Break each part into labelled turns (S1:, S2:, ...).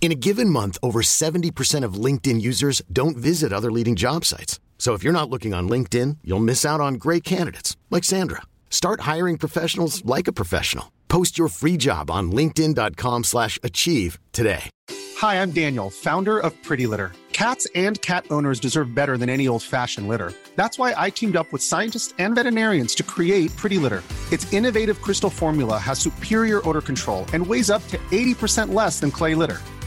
S1: In a given month, over 70% of LinkedIn users don't visit other leading job sites. So if you're not looking on LinkedIn, you'll miss out on great candidates like Sandra. Start hiring professionals like a professional. Post your free job on linkedin.com/achieve today.
S2: Hi, I'm Daniel, founder of Pretty Litter. Cats and cat owners deserve better than any old-fashioned litter. That's why I teamed up with scientists and veterinarians to create Pretty Litter. Its innovative crystal formula has superior odor control and weighs up to 80% less than clay litter.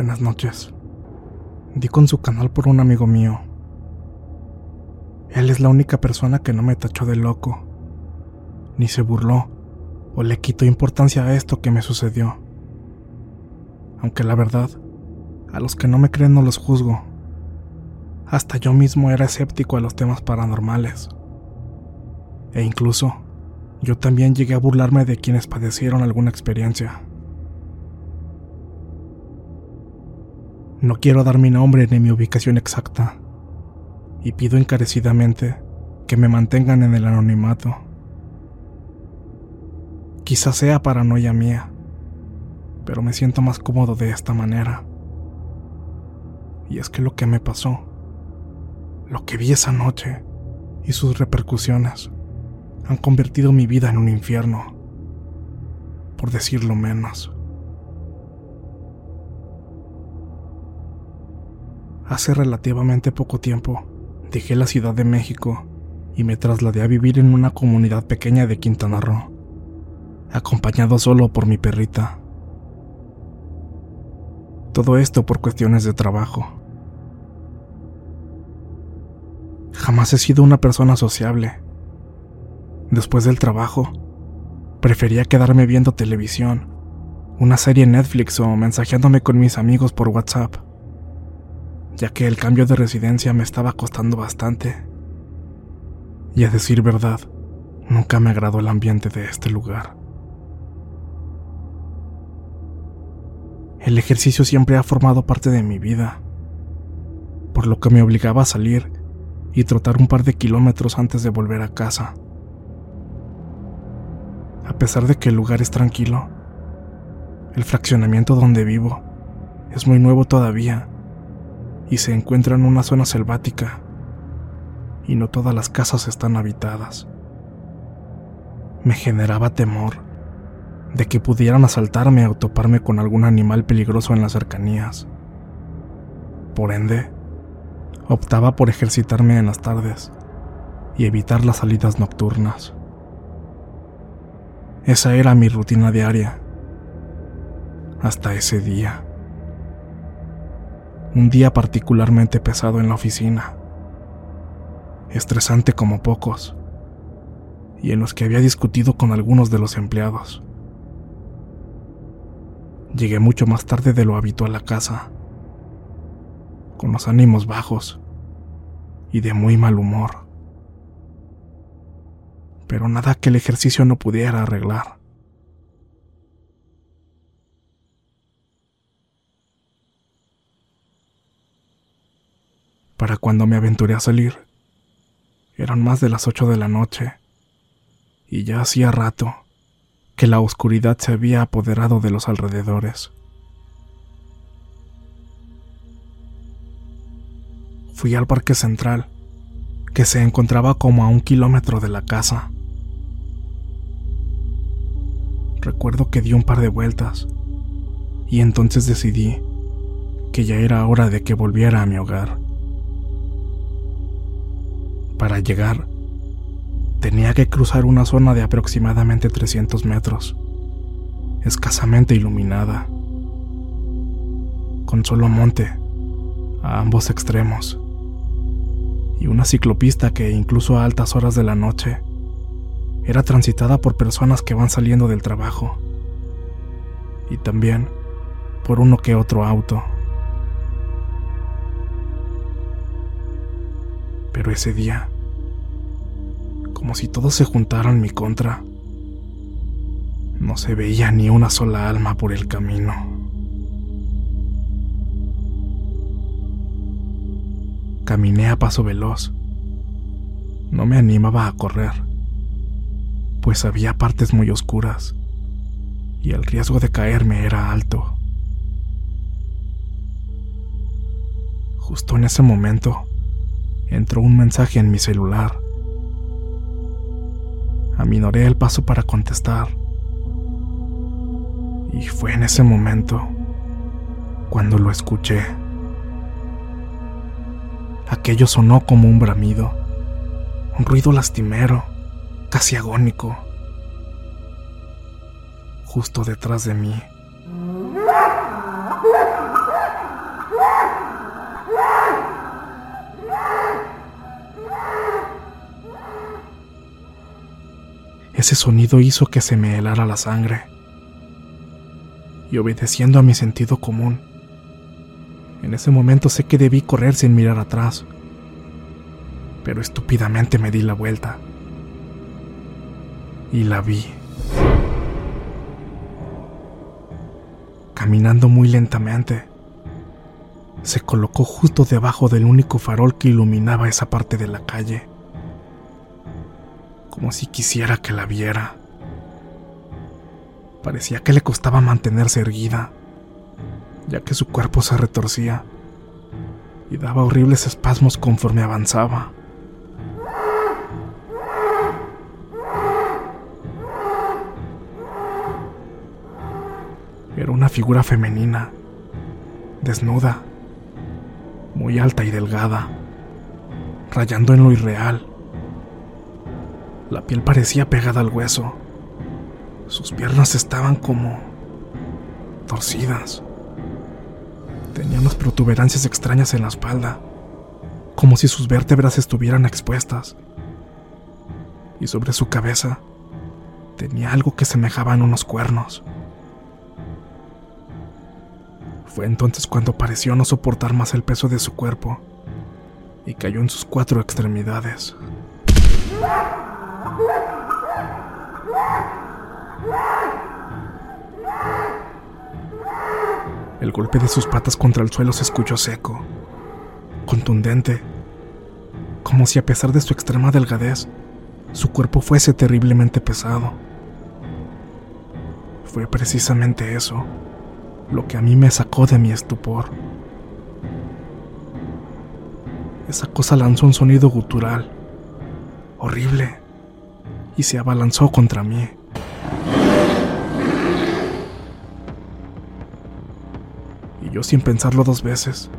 S3: Buenas noches. Di con su canal por un amigo mío. Él es la única persona que no me tachó de loco, ni se burló o le quitó importancia a esto que me sucedió. Aunque la verdad, a los que no me creen no los juzgo. Hasta yo mismo era escéptico a los temas paranormales. E incluso, yo también llegué a burlarme de quienes padecieron alguna experiencia. No quiero dar mi nombre ni mi ubicación exacta, y pido encarecidamente que me mantengan en el anonimato. Quizás sea paranoia mía, pero me siento más cómodo de esta manera. Y es que lo que me pasó, lo que vi esa noche y sus repercusiones han convertido mi vida en un infierno, por decirlo menos. Hace relativamente poco tiempo dejé la Ciudad de México y me trasladé a vivir en una comunidad pequeña de Quintana Roo, acompañado solo por mi perrita. Todo esto por cuestiones de trabajo. Jamás he sido una persona sociable. Después del trabajo, prefería quedarme viendo televisión, una serie Netflix o mensajeándome con mis amigos por WhatsApp ya que el cambio de residencia me estaba costando bastante. Y a decir verdad, nunca me agradó el ambiente de este lugar. El ejercicio siempre ha formado parte de mi vida, por lo que me obligaba a salir y trotar un par de kilómetros antes de volver a casa. A pesar de que el lugar es tranquilo, el fraccionamiento donde vivo es muy nuevo todavía y se encuentra en una zona selvática, y no todas las casas están habitadas. Me generaba temor de que pudieran asaltarme o toparme con algún animal peligroso en las cercanías. Por ende, optaba por ejercitarme en las tardes y evitar las salidas nocturnas. Esa era mi rutina diaria. Hasta ese día un día particularmente pesado en la oficina, estresante como pocos, y en los que había discutido con algunos de los empleados. Llegué mucho más tarde de lo habitual a casa, con los ánimos bajos y de muy mal humor. Pero nada que el ejercicio no pudiera arreglar. Para cuando me aventuré a salir. Eran más de las ocho de la noche, y ya hacía rato que la oscuridad se había apoderado de los alrededores. Fui al parque central, que se encontraba como a un kilómetro de la casa. Recuerdo que di un par de vueltas y entonces decidí que ya era hora de que volviera a mi hogar. Para llegar, tenía que cruzar una zona de aproximadamente 300 metros, escasamente iluminada, con solo monte a ambos extremos, y una ciclopista que incluso a altas horas de la noche era transitada por personas que van saliendo del trabajo, y también por uno que otro auto. Pero ese día, como si todos se juntaran mi contra, no se veía ni una sola alma por el camino. Caminé a paso veloz. No me animaba a correr, pues había partes muy oscuras y el riesgo de caerme era alto. Justo en ese momento, entró un mensaje en mi celular. Aminoré el paso para contestar. Y fue en ese momento cuando lo escuché. Aquello sonó como un bramido, un ruido lastimero, casi agónico, justo detrás de mí. Ese sonido hizo que se me helara la sangre. Y obedeciendo a mi sentido común, en ese momento sé que debí correr sin mirar atrás, pero estúpidamente me di la vuelta. Y la vi. Caminando muy lentamente, se colocó justo debajo del único farol que iluminaba esa parte de la calle como si quisiera que la viera. Parecía que le costaba mantenerse erguida, ya que su cuerpo se retorcía y daba horribles espasmos conforme avanzaba. Era una figura femenina, desnuda, muy alta y delgada, rayando en lo irreal. La piel parecía pegada al hueso. Sus piernas estaban como torcidas. Tenía unas protuberancias extrañas en la espalda, como si sus vértebras estuvieran expuestas. Y sobre su cabeza tenía algo que semejaban unos cuernos. Fue entonces cuando pareció no soportar más el peso de su cuerpo y cayó en sus cuatro extremidades. El golpe de sus patas contra el suelo se escuchó seco, contundente, como si a pesar de su extrema delgadez, su cuerpo fuese terriblemente pesado. Fue precisamente eso lo que a mí me sacó de mi estupor. Esa cosa lanzó un sonido gutural, horrible, y se abalanzó contra mí. Y yo sin pensarlo dos veces,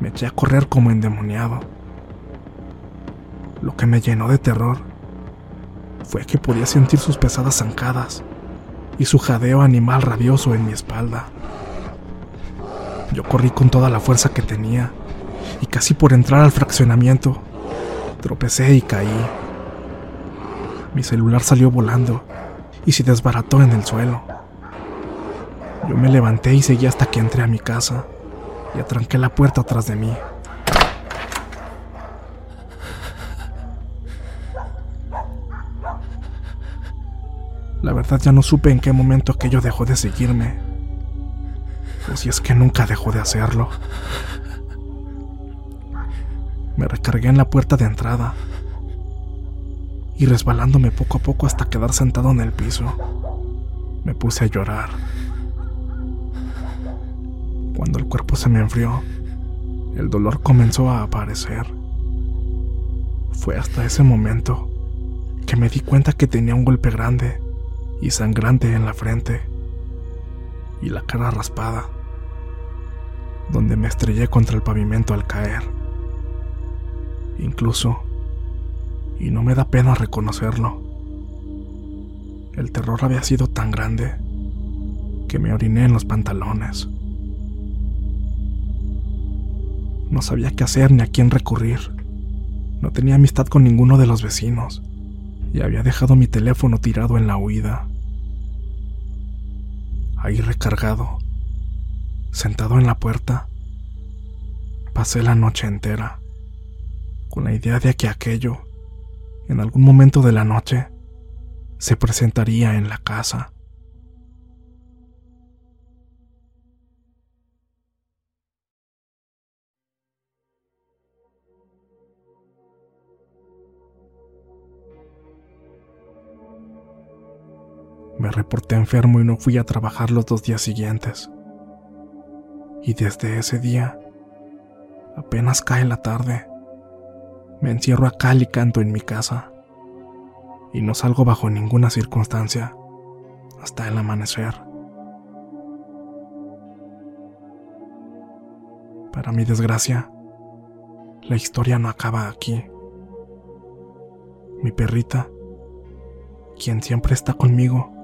S3: me eché a correr como endemoniado. Lo que me llenó de terror fue que podía sentir sus pesadas zancadas y su jadeo animal rabioso en mi espalda. Yo corrí con toda la fuerza que tenía y casi por entrar al fraccionamiento, tropecé y caí. Mi celular salió volando y se desbarató en el suelo. Yo me levanté y seguí hasta que entré a mi casa y atranqué la puerta atrás de mí. La verdad ya no supe en qué momento aquello dejó de seguirme. O si es que nunca dejó de hacerlo. Me recargué en la puerta de entrada y resbalándome poco a poco hasta quedar sentado en el piso, me puse a llorar. Cuando el cuerpo se me enfrió, el dolor comenzó a aparecer. Fue hasta ese momento que me di cuenta que tenía un golpe grande y sangrante en la frente y la cara raspada, donde me estrellé contra el pavimento al caer. Incluso, y no me da pena reconocerlo, el terror había sido tan grande que me oriné en los pantalones. No sabía qué hacer ni a quién recurrir. No tenía amistad con ninguno de los vecinos y había dejado mi teléfono tirado en la huida. Ahí recargado, sentado en la puerta, pasé la noche entera con la idea de que aquello, en algún momento de la noche, se presentaría en la casa. Me reporté enfermo y no fui a trabajar los dos días siguientes. Y desde ese día, apenas cae la tarde, me encierro acá y canto en mi casa. Y no salgo bajo ninguna circunstancia hasta el amanecer. Para mi desgracia, la historia no acaba aquí. Mi perrita, quien siempre está conmigo,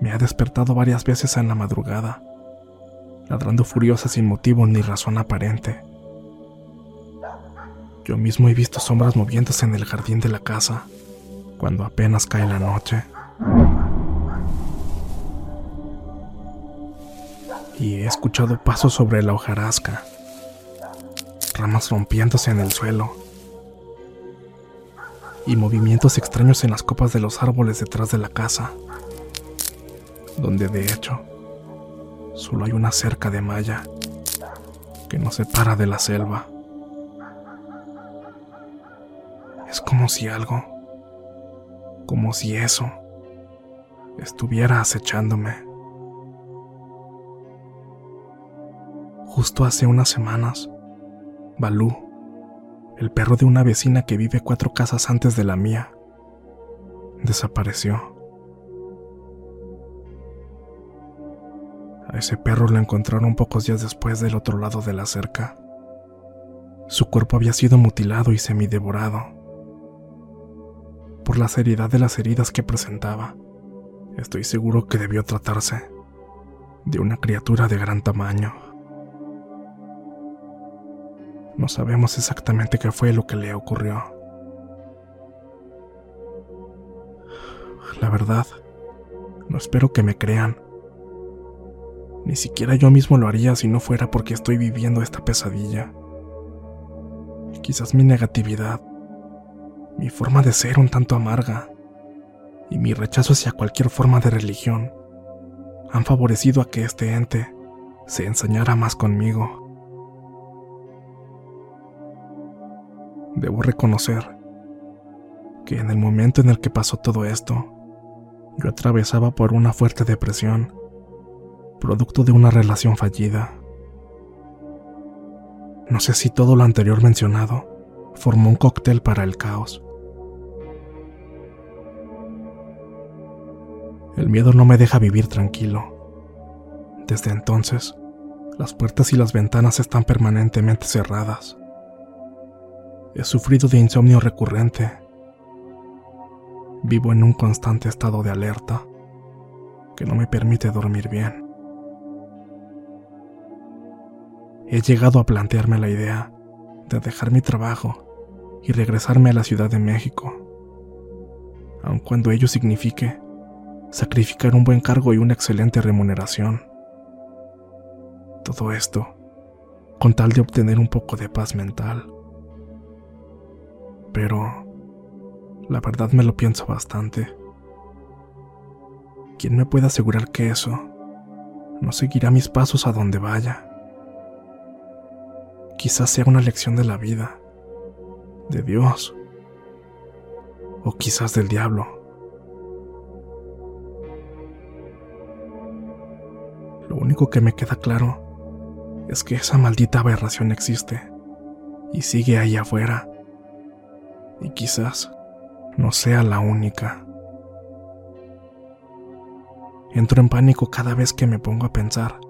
S3: me ha despertado varias veces en la madrugada, ladrando furiosa sin motivo ni razón aparente. Yo mismo he visto sombras moviéndose en el jardín de la casa cuando apenas cae la noche. Y he escuchado pasos sobre la hojarasca, ramas rompiéndose en el suelo y movimientos extraños en las copas de los árboles detrás de la casa donde de hecho solo hay una cerca de malla que nos separa de la selva. Es como si algo, como si eso, estuviera acechándome. Justo hace unas semanas, Balú, el perro de una vecina que vive cuatro casas antes de la mía, desapareció. Ese perro lo encontraron pocos días después del otro lado de la cerca. Su cuerpo había sido mutilado y semidevorado. Por la seriedad de las heridas que presentaba, estoy seguro que debió tratarse de una criatura de gran tamaño. No sabemos exactamente qué fue lo que le ocurrió. La verdad, no espero que me crean ni siquiera yo mismo lo haría si no fuera porque estoy viviendo esta pesadilla. Quizás mi negatividad, mi forma de ser un tanto amarga y mi rechazo hacia cualquier forma de religión han favorecido a que este ente se ensañara más conmigo. Debo reconocer que en el momento en el que pasó todo esto, yo atravesaba por una fuerte depresión producto de una relación fallida. No sé si todo lo anterior mencionado formó un cóctel para el caos. El miedo no me deja vivir tranquilo. Desde entonces, las puertas y las ventanas están permanentemente cerradas. He sufrido de insomnio recurrente. Vivo en un constante estado de alerta que no me permite dormir bien. He llegado a plantearme la idea de dejar mi trabajo y regresarme a la Ciudad de México, aun cuando ello signifique sacrificar un buen cargo y una excelente remuneración. Todo esto con tal de obtener un poco de paz mental. Pero la verdad me lo pienso bastante. ¿Quién me puede asegurar que eso no seguirá mis pasos a donde vaya? Quizás sea una lección de la vida, de Dios, o quizás del diablo. Lo único que me queda claro es que esa maldita aberración existe y sigue ahí afuera. Y quizás no sea la única. Entro en pánico cada vez que me pongo a pensar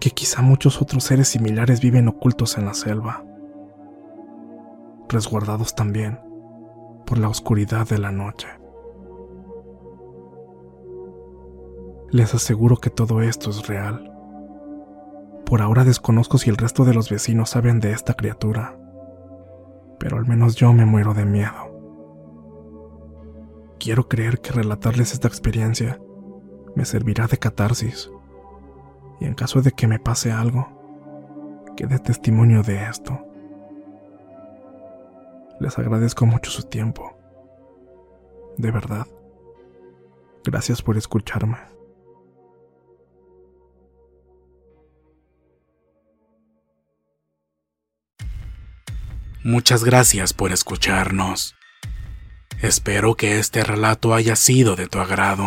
S3: que quizá muchos otros seres similares viven ocultos en la selva, resguardados también por la oscuridad de la noche. Les aseguro que todo esto es real. Por ahora desconozco si el resto de los vecinos saben de esta criatura, pero al menos yo me muero de miedo. Quiero creer que relatarles esta experiencia me servirá de catarsis y en caso de que me pase algo, quede testimonio de esto. Les agradezco mucho su tiempo. De verdad. Gracias por escucharme.
S4: Muchas gracias por escucharnos. Espero que este relato haya sido de tu agrado.